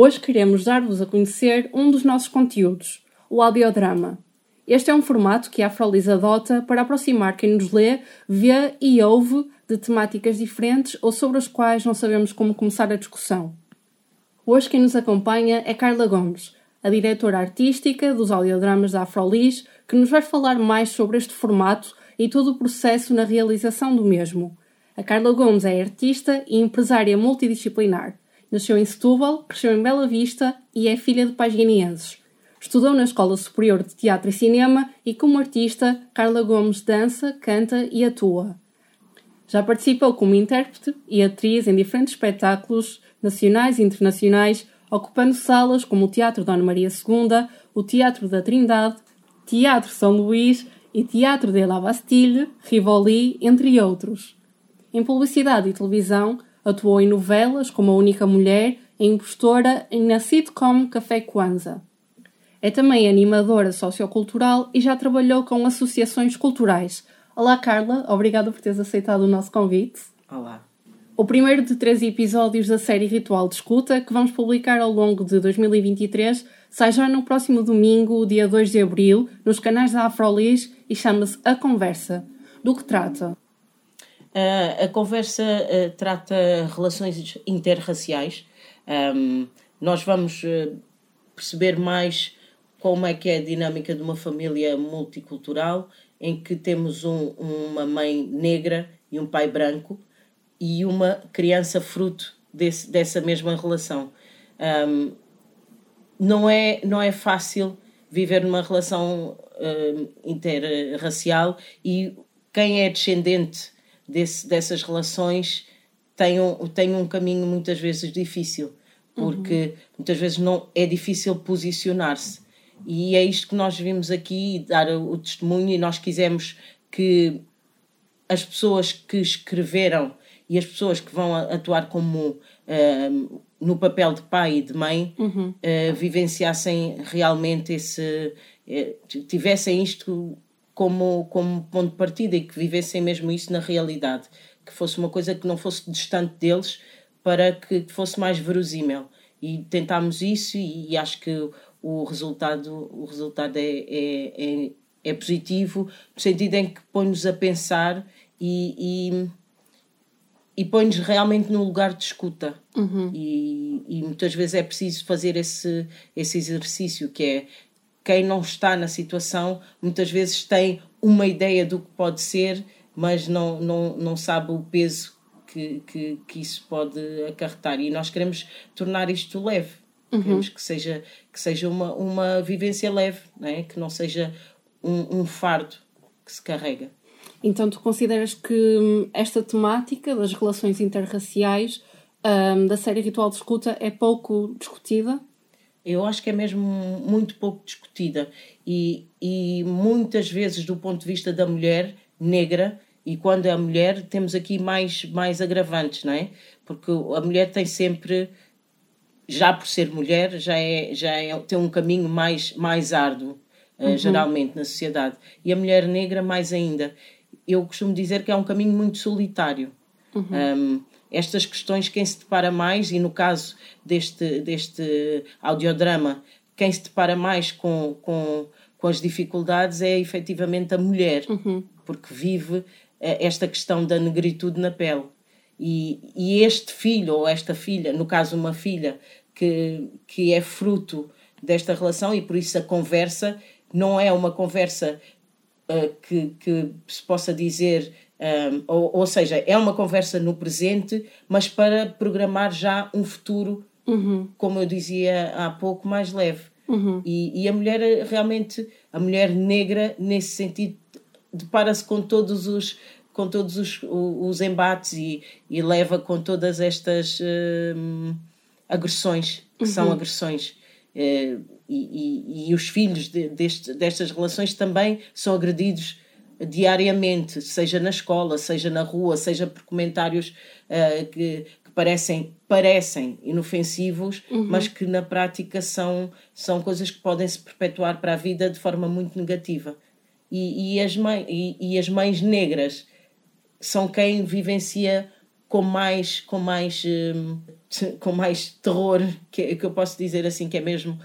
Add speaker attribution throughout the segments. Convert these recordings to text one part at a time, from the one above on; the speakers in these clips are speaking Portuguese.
Speaker 1: Hoje queremos dar-vos a conhecer um dos nossos conteúdos, o audiodrama. Este é um formato que a Afrolis adota para aproximar quem nos lê, vê e ouve de temáticas diferentes ou sobre as quais não sabemos como começar a discussão. Hoje quem nos acompanha é Carla Gomes, a diretora artística dos audiodramas da Afrolis, que nos vai falar mais sobre este formato e todo o processo na realização do mesmo. A Carla Gomes é artista e empresária multidisciplinar. Nasceu em Setúbal, cresceu em Bela Vista e é filha de pais guineenses. Estudou na Escola Superior de Teatro e Cinema e, como artista, Carla Gomes dança, canta e atua. Já participou como intérprete e atriz em diferentes espetáculos nacionais e internacionais, ocupando salas como o Teatro Dona Maria II, o Teatro da Trindade, Teatro São Luís e Teatro de la Bastille, Rivoli, entre outros. Em publicidade e televisão, atuou em novelas como A Única Mulher e impostora na sitcom Café Kwanza. É também animadora sociocultural e já trabalhou com associações culturais. Olá, Carla, obrigada por teres aceitado o nosso convite.
Speaker 2: Olá.
Speaker 1: O primeiro de três episódios da série Ritual de Escuta, que vamos publicar ao longo de 2023, sai já no próximo domingo, dia 2 de abril, nos canais da Afrolis e chama-se A Conversa. Do que trata?
Speaker 2: Uh, a conversa uh, trata relações interraciais. Um, nós vamos uh, perceber mais como é que é a dinâmica de uma família multicultural em que temos um, uma mãe negra e um pai branco e uma criança fruto desse, dessa mesma relação. Um, não, é, não é fácil viver numa relação uh, interracial e quem é descendente desse, dessas relações tem um, tem um caminho muitas vezes difícil, porque uhum. muitas vezes não é difícil posicionar-se. E é isto que nós vimos aqui, dar o testemunho, e nós quisemos que as pessoas que escreveram e as pessoas que vão atuar como uh, no papel de pai e de mãe uhum. uh, vivenciassem realmente esse. Uh, tivessem isto como, como ponto de partida e que vivessem mesmo isso na realidade, que fosse uma coisa que não fosse distante deles para que fosse mais verosímil. E tentámos isso e, e acho que o resultado, o resultado é, é, é, é positivo, no sentido em que põe-nos a pensar e, e, e põe-nos realmente no lugar de escuta. Uhum. E, e muitas vezes é preciso fazer esse, esse exercício, que é quem não está na situação muitas vezes tem uma ideia do que pode ser, mas não, não, não sabe o peso que, que, que isso pode acarretar. E nós queremos tornar isto leve. Uhum. Queremos que seja, que seja uma, uma vivência leve, não é? que não seja um, um fardo que se carrega.
Speaker 1: Então, tu consideras que hum, esta temática das relações interraciais um, da série Ritual de Escuta é pouco discutida?
Speaker 2: Eu acho que é mesmo muito pouco discutida. E, e muitas vezes do ponto de vista da mulher negra e quando é a mulher temos aqui mais mais agravantes não é? Porque a mulher tem sempre já por ser mulher já é já é, tem um caminho mais mais árduo eh, uhum. uh, geralmente na sociedade. E a mulher negra mais ainda. Eu costumo dizer que é um caminho muito solitário. Uhum. um, estas questões, quem se depara mais, e no caso deste, deste audiodrama, quem se depara mais com, com, com as dificuldades é efetivamente a mulher, uhum. porque vive eh, esta questão da negritude na pele. E, e este filho ou esta filha, no caso uma filha, que, que é fruto desta relação, e por isso a conversa não é uma conversa uh, que, que se possa dizer um, ou, ou seja, é uma conversa no presente, mas para programar já um futuro, uhum. como eu dizia há pouco, mais leve. Uhum. E, e a mulher, realmente, a mulher negra, nesse sentido, depara-se com todos os com todos os, os embates e, e leva com todas estas agressões, que são agressões. Eh, e, e, e, os filhos de, deste, destas relações também são agredidos diariamente, seja na escola, seja na rua, seja por comentários uh, que, que, parecem, parecem inofensivos, uhum. mas que na prática são, são coisas que podem se perpetuar para a vida de forma muito negativa. E, e, as, mãe, e, e as mães negras são quem vivencia com mais, com mais, hum, com mais terror, que, que eu posso dizer assim, que é mesmo.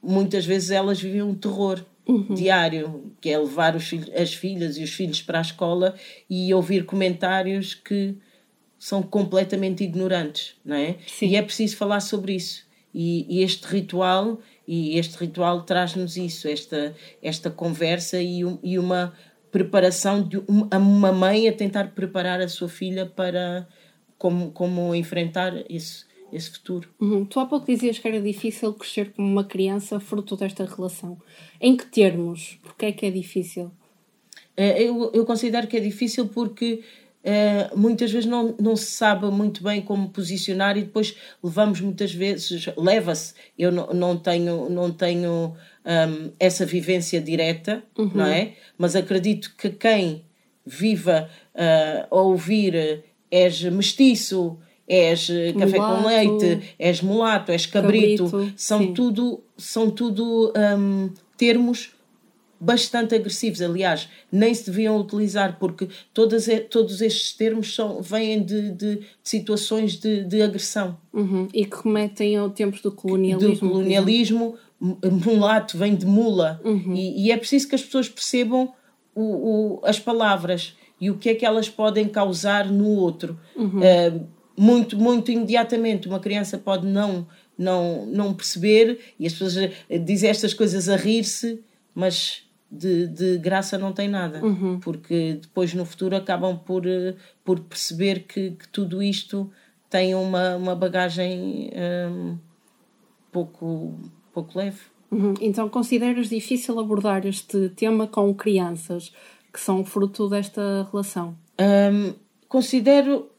Speaker 2: Muitas vezes elas vivem um terror uhum. diário, que é levar os, as filhas e os filhos para a escola e ouvir comentários que são completamente ignorantes, não é? Sim. E é preciso falar sobre isso. E, e este ritual e este ritual traz-nos isso, esta, esta conversa e, e uma preparação de uma mãe a tentar preparar a sua filha para como, como enfrentar esse, esse futuro.
Speaker 1: Uhum. Tu há pouco dizias que era difícil crescer como uma criança fruto desta relação. Em que termos? Porquê é que é difícil?
Speaker 2: É, eu, eu considero que é difícil porque é, muitas vezes não, não se sabe muito bem como posicionar e depois levamos muitas vezes, leva-se, eu não, não tenho, não tenho um, essa vivência direta, uhum. não é? Mas acredito que quem viva uh, a ouvir és mestiço, és mulato. café com leite, és mulato, és cabrito, cabrito são, tudo, são tudo um, termos bastante agressivos. Aliás, nem se deviam utilizar, porque todas, todos estes termos são, vêm de, de, de situações de, de agressão.
Speaker 1: Uhum. E que remetem ao tempo do colonialismo.
Speaker 2: Do colonialismo, mulato vem de mula. Uhum. E, e, é preciso que as pessoas percebam o, o, as palavras e o que é que elas podem causar no outro. Uhum. Uh, muito, muito imediatamente. Uma criança pode não, não, não perceber e as pessoas dizem estas coisas a rir-se, mas de, de graça não tem nada, uhum. porque depois no futuro acabam por, eh, por perceber que, que tudo isto tem uma, uma bagagem um, pouco, pouco leve.
Speaker 1: Uhum. Então consideras difícil abordar este tema com crianças que são fruto desta relação?
Speaker 2: Um, considero,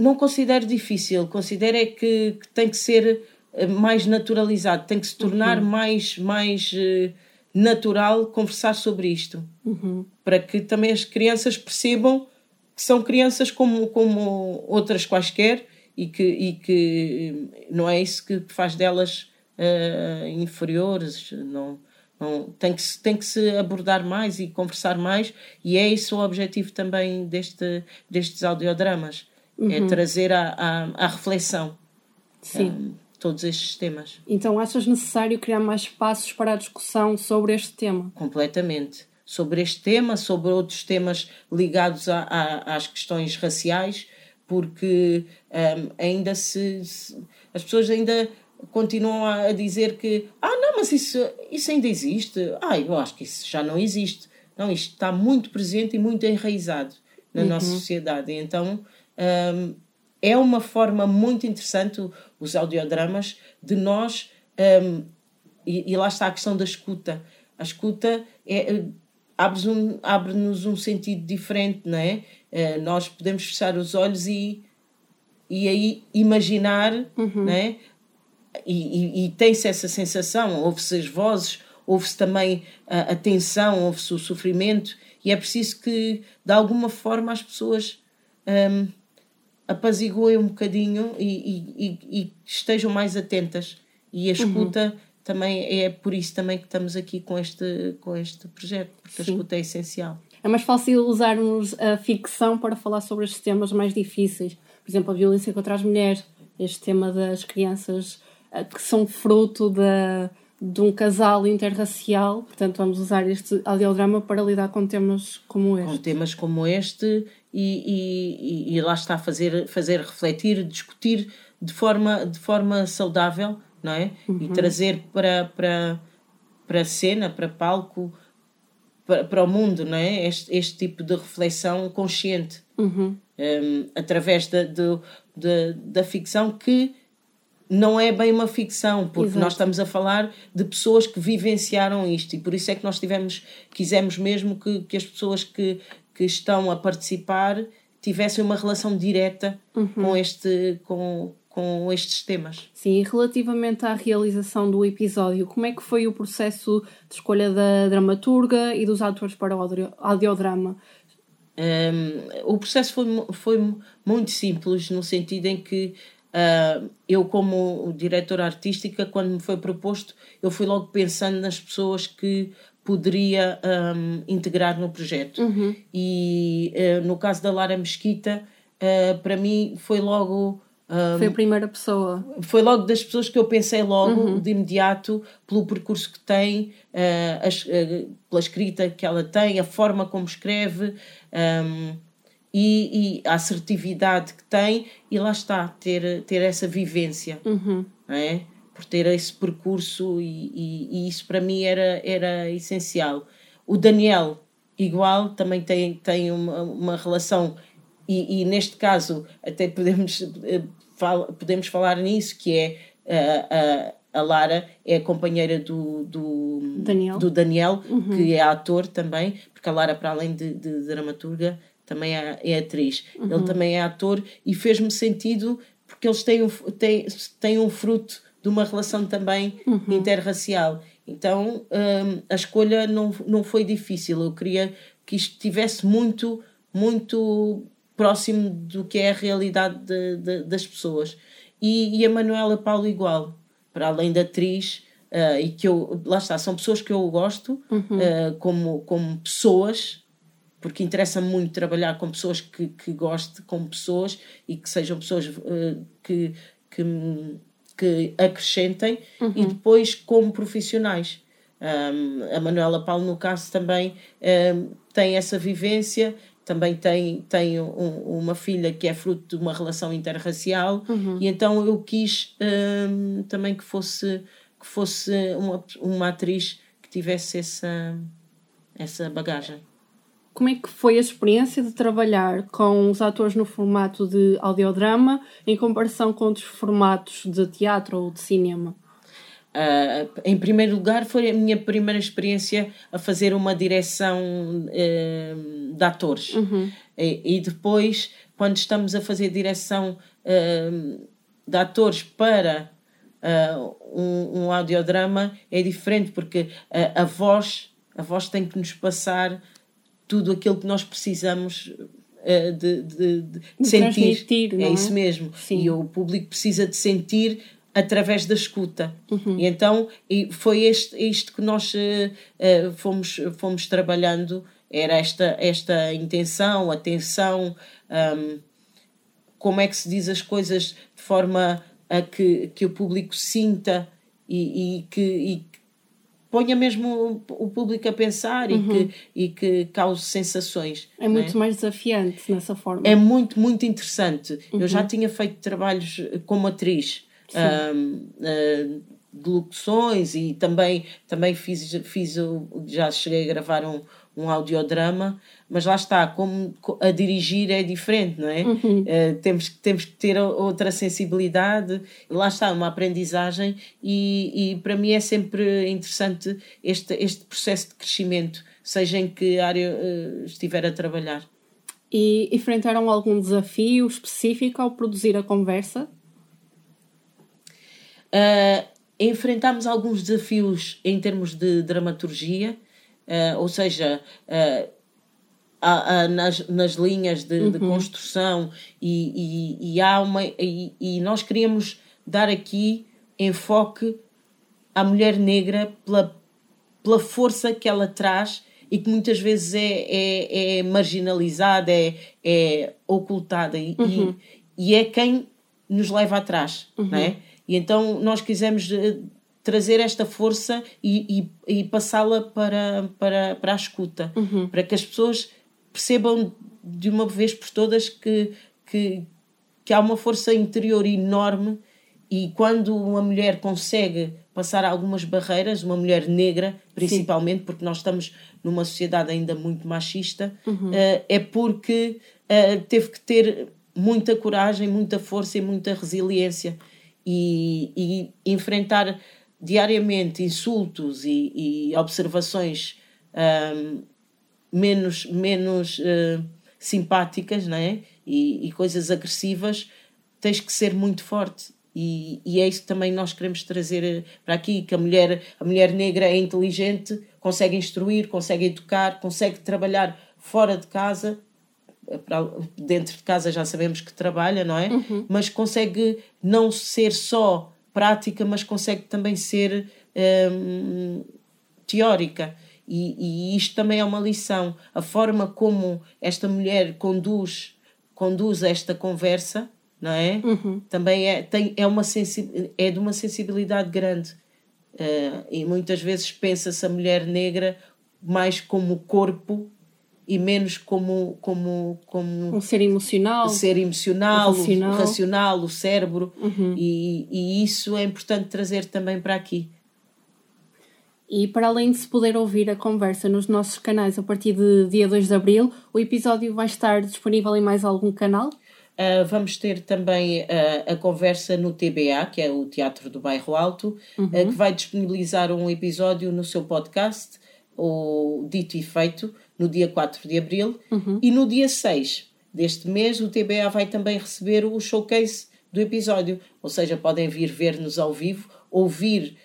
Speaker 2: não considero difícil, considero é que, que, tem que ser eh, mais naturalizado, tem que se tornar uhum. mais, mais uh, natural conversar sobre isto, uhum. para que também as crianças percebam que são crianças como, como outras quaisquer e que, e que não é isso que faz delas uh, inferiores, não, não, tem, que, tem que se abordar mais e conversar mais, e é esse o objetivo também deste, destes audiodramas: uhum. é trazer à, à, à reflexão. Sim. Um, todos estes temas.
Speaker 1: Então achas necessário criar mais espaços para a discussão sobre este tema?
Speaker 2: Completamente. Sobre este tema, sobre outros temas ligados a, a, às questões raciais, porque um, ainda se, se, as pessoas ainda continuam a dizer que ah não, mas isso, isso ainda existe. Ah, eu acho que isso já não existe. Não, isto está muito presente e muito enraizado na uhum. nossa sociedade. Então um, é uma forma muito interessante os audiodramas de nós um, e, e, lá está a questão da escuta. A escuta é, abre-nos um, abre um sentido diferente, não é? Uh, nós podemos fechar os olhos e, e aí imaginar, uhum. não é? e, e, e tem-se essa sensação, ouve-se as vozes, ouve-se também a, a tensão, ouve-se o sofrimento, e é preciso que, de alguma forma, as pessoas um, apaziguem um bocadinho e, e, e, estejam mais atentas. E a uhum. escuta uhum. também é por isso também que estamos aqui com este, com este projeto, porque Sim. a escuta é essencial.
Speaker 1: É mais fácil usarmos a ficção para falar sobre estes temas mais difíceis. Por exemplo, a violência contra as mulheres, este tema das crianças eh, que são fruto de, de um casal interracial. Portanto, vamos usar este audiodrama para lidar com temas como este.
Speaker 2: Com temas como este e, e, e lá está fazer, fazer refletir, discutir de forma, de forma saudável, não é? Uhum. E trazer para, para, para a cena, para palco, para, para o mundo, não é? Este, este tipo de reflexão consciente. Uhum. Um, através da, da, da ficção que não é bem uma ficção, porque Exato. nós estamos a falar de pessoas que vivenciaram isto e por isso é que nós tivemos, quisemos mesmo que, que as pessoas que, que estão a participar tivessem uma relação direta uhum. com, este, com, com estes temas.
Speaker 1: Sim, e relativamente à realização do episódio, como é que foi o processo de escolha da dramaturga e dos atores para o audio, audiodrama?
Speaker 2: Um, o processo foi, foi muito simples, no sentido em que uh, eu, como diretora artística, quando me foi proposto, eu fui logo pensando nas pessoas que poderia um, integrar no projeto.
Speaker 1: Uhum.
Speaker 2: E uh, no caso da Lara Mesquita, uh, para mim foi logo.
Speaker 1: Um, foi a primeira pessoa.
Speaker 2: Foi logo das pessoas que eu pensei logo uhum. de imediato pelo percurso que tem, uh, as, pela escrita que ela tem, a forma como escreve um, e, e, a assertividade que tem, e lá está, ter, ter essa vivência.
Speaker 1: Uhum.
Speaker 2: É? Por ter esse percurso e, e, e, isso para mim era, era essencial. O Daniel, igual, também tem, tem uma, uma relação, e, e neste caso até podemos, eh, podemos falar nisso, que é a, a, a Lara é a companheira do, do
Speaker 1: Daniel,
Speaker 2: do Daniel uhum. que é ator também, porque a Lara, para além de, de dramaturga, também é, é atriz. Uhum. Ele também é ator e fez-me sentido porque eles têm um, têm, têm um fruto de uma relação também uhum. interracial. Então um, a escolha não, não foi difícil. Eu queria que isto estivesse muito, muito próximo do que é a realidade de, de, das pessoas. E, e, a Manuela Paulo igual, para além da atriz, uh, e que eu, lá está, são pessoas que eu gosto
Speaker 1: uhum. uh,
Speaker 2: como, como pessoas, porque interessa muito trabalhar com pessoas que, que goste como pessoas e que sejam pessoas uh, que, que que acrescentem uhum. e depois como profissionais. Um, a Manuela Paulo, no caso, também um, tem essa vivência, também tem, tem um, uma filha que é fruto de uma relação interracial,
Speaker 1: uhum.
Speaker 2: e então eu quis também que fosse, que fosse uma, uma atriz que tivesse essa, essa bagagem.
Speaker 1: Como é que foi a experiência de trabalhar com os atores no formato de audiodrama em comparação com outros formatos de teatro ou de cinema?
Speaker 2: Uh, em primeiro lugar, foi a minha primeira experiência a fazer uma direção uh, de atores.
Speaker 1: Uhum.
Speaker 2: E, e, depois, quando estamos a fazer direção uh, de atores para um, um audiodrama, é diferente, porque a voz, a voz tem que nos passar tudo aquilo que nós precisamos uh, de, de, de, de sentir. É, é, isso mesmo.
Speaker 1: Sim.
Speaker 2: E o público precisa de sentir através da escuta.
Speaker 1: Uhum.
Speaker 2: E então e foi este, isto que nós uh, uh, fomos, fomos trabalhando, era esta, esta intenção, atenção, um, como é que se diz as coisas de forma a que, que o público sinta e, e que, e ponha mesmo o público a pensar
Speaker 1: uhum.
Speaker 2: e, que, e que cause sensações.
Speaker 1: É muito é? mais desafiante nessa forma.
Speaker 2: É muito, muito interessante. Uhum. Eu já uhum. tinha feito trabalhos como atriz um, uh, de locuções e também, também fiz, fiz já cheguei a gravar um, um audiodrama, mas lá está, como a dirigir é diferente, não é?
Speaker 1: Uhum.
Speaker 2: Uh, temos, temos que ter outra sensibilidade, lá está, uma aprendizagem, e, e para mim é sempre interessante este, este processo de crescimento, seja em que área uh, estiver a trabalhar.
Speaker 1: E enfrentaram algum desafio específico ao produzir a conversa?
Speaker 2: Uh, enfrentámos alguns desafios em termos de dramaturgia, uh, ou seja, uh, há, há nas, nas linhas de, uhum. de construção e, e, e, há uma e, e nós queríamos dar aqui enfoque à mulher negra pela, pela força que ela traz e que muitas vezes é, é, é marginalizada, é, é ocultada e,
Speaker 1: uhum.
Speaker 2: e, e, é quem nos leva atrás, uhum. não é? E então nós quisemos eh, trazer esta força e, e, e passá-la para, para, para a escuta,
Speaker 1: uhum.
Speaker 2: para que as pessoas percebam de uma vez por todas que, que, que há uma força interior enorme e quando uma mulher consegue passar algumas barreiras, uma mulher negra principalmente, Sim. porque nós estamos numa sociedade ainda muito machista,
Speaker 1: uhum.
Speaker 2: uh, é porque uh, teve que ter muita coragem, muita força e muita resiliência e, e enfrentar diariamente insultos e, e observações um, menos, menos uh, simpáticas né? E, e, coisas agressivas tens que ser muito forte. E, e é isso que também nós queremos trazer eh, para aqui, que a mulher, a mulher negra é inteligente, consegue instruir, consegue educar, consegue trabalhar fora de casa, dentro de casa já sabemos que trabalha, não é? Uhum. Mas consegue não ser só prática, mas consegue também ser hum, teórica. E, e, isto também é uma lição. A forma como esta mulher conduz, conduz esta conversa, não é? Uhum. Também é, tem, é, uma é de uma sensibilidade grande. Uh, e muitas vezes pensa-se a mulher negra mais como corpo e menos como como como
Speaker 1: um ser emocional
Speaker 2: ser emocional racional, o, racional, o cérebro uhum. e, e isso é importante trazer também para aqui
Speaker 1: e para além de se poder ouvir a conversa nos nossos canais a partir de dia 2 de abril, o episódio vai estar disponível em mais algum canal?
Speaker 2: Uh, vamos ter também uh, a conversa no TBA, que é o Teatro do Bairro Alto, uhum. uh, que vai disponibilizar um episódio no seu podcast, o Dito e Feito, no dia 4 de abril. Uhum. E no dia 6 deste mês, o TBA vai também receber o showcase do episódio. Ou seja, podem vir ver-nos ao vivo, ouvir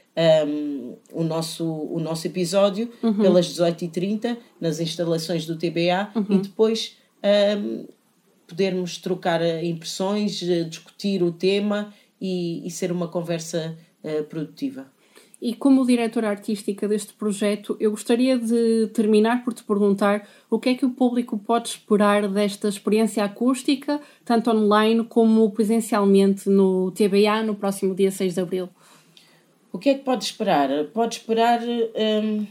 Speaker 2: um, o, nosso, o nosso episódio uhum. pelas 18h30 nas instalações do TBA uhum. e depois um, podermos trocar impressões, discutir o tema e, e ser uma conversa uh, produtiva.
Speaker 1: E como diretora artística deste projeto, eu gostaria de terminar por te perguntar o que é que o público pode esperar desta experiência acústica, tanto online como presencialmente no TBA no próximo dia 6 de abril.
Speaker 2: O que é que pode esperar? Pode esperar. Hum,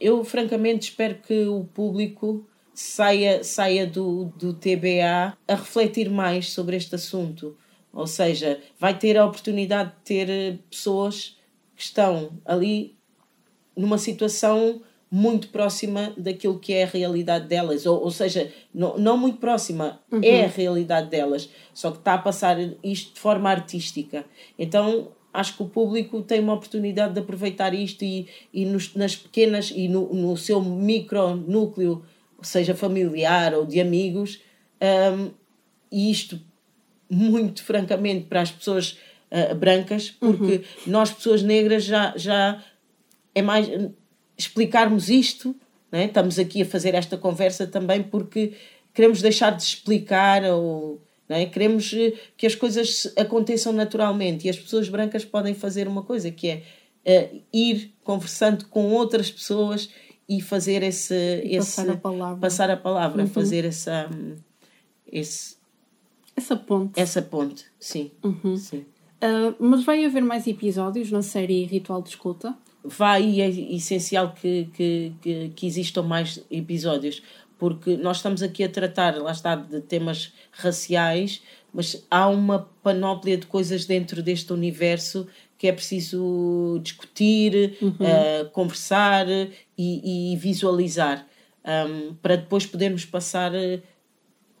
Speaker 2: eu, francamente, espero que o público saia, saia do, do TBA a refletir mais sobre este assunto. Ou seja, vai ter a oportunidade de ter pessoas que estão ali numa situação muito próxima daquilo que é a realidade delas, ou, ou seja, não, não muito próxima, uhum. é a realidade delas, só que está a passar isto de forma artística. Então acho que o público tem uma oportunidade de aproveitar isto e, e nos, nas pequenas e no, no seu micro núcleo, seja familiar ou de amigos, um, e isto muito francamente para as pessoas uh, brancas, porque uhum. nós, pessoas negras, já, já é mais explicarmos isto. Né? Estamos aqui a fazer esta conversa também porque queremos deixar de explicar ou é? queremos eh, que as coisas aconteçam naturalmente e as pessoas brancas podem fazer uma coisa que é uh, ir conversando com outras pessoas e fazer esse, e esse passar a palavra, passar a palavra uhum. fazer essa esse,
Speaker 1: essa ponte
Speaker 2: essa ponte sim,
Speaker 1: uhum. sim. Uh, mas vai haver mais episódios na série Ritual de Escuta?
Speaker 2: Vai e é essencial que, que, que, que, existam mais episódios, porque nós estamos aqui a tratar, lá está, de temas raciais, mas há uma panóplia de coisas dentro deste universo que é preciso discutir, uhum. uh, conversar e, e visualizar, um, para depois podermos passar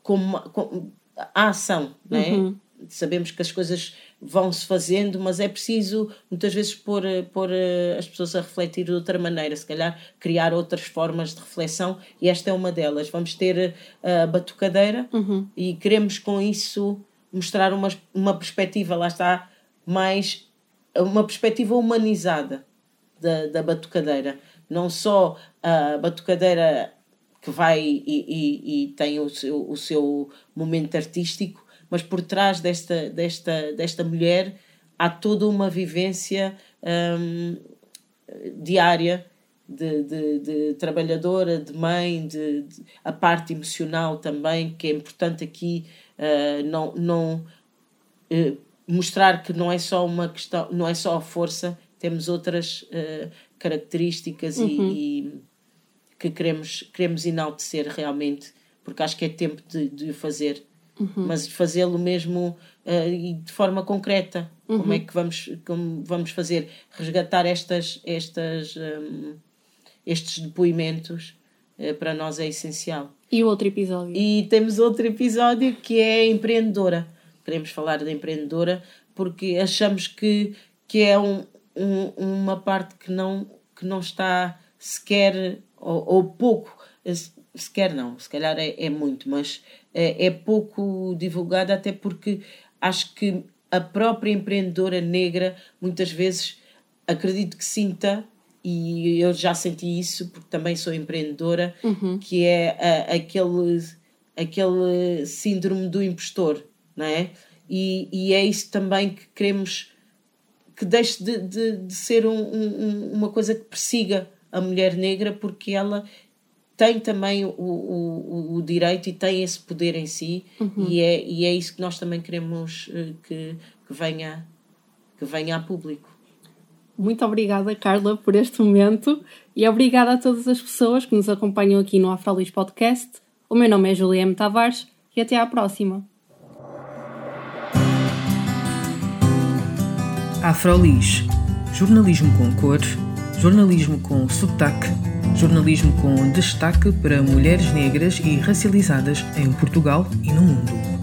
Speaker 2: como, como a ação, não é? Uhum. Sabemos que as coisas vão-se fazendo, mas é preciso muitas vezes pôr, pôr eh, as pessoas a refletir de outra maneira, se calhar criar outras formas de reflexão, e esta é uma delas. Vamos ter eh, a batucadeira uhum. e queremos com isso mostrar uma, uma perspectiva, lá está, mais uma perspectiva humanizada da, da batucadeira. Não só a batucadeira que vai e, e, e tem o seu, o seu momento artístico, mas por trás desta, desta, desta mulher há toda uma vivência hum, diária de, de, de, trabalhadora, de mãe, de, de, a parte emocional também, que é importante aqui uh, não, não uh, mostrar que não é só uma questão, não é só a força, temos outras uh, características uhum. e, e, que queremos, queremos enaltecer realmente, porque acho que é tempo de, de fazer uhum. mas fazê-lo mesmo uh, e de forma concreta. Uhum. Como é que vamos, como vamos fazer? Resgatar estas, estas, um, estes depoimentos uh, para nós é essencial.
Speaker 1: E outro episódio?
Speaker 2: E temos outro episódio que é empreendedora. Queremos falar da empreendedora porque achamos que, que é um, um, uma parte que não, que não está sequer ou, ou pouco sequer não, se calhar é, é muito, mas é, é pouco divulgada até porque acho que a própria empreendedora negra muitas vezes acredito que sinta e eu já senti isso porque também sou empreendedora
Speaker 1: Uhum.
Speaker 2: que é a- aquele aquele síndrome do impostor não é e, e é isso também que queremos que deixe de, de, de ser um- um- um- uma coisa que persiga a mulher negra porque ela tem também o, o, o- direito e tem esse poder em si e, é, e é isso que nós também queremos eh, que, que venha que venha a público.
Speaker 1: Muito obrigada, Carla, por este momento e obrigada a todas as pessoas que nos acompanham aqui no Afrolis Podcast. O meu nome é Juliana Tavares e até à próxima.
Speaker 3: Afrolis. Jornalismo com cor, jornalismo com sotaque, jornalismo com destaque para mulheres negras e racializadas em Portugal e no mundo.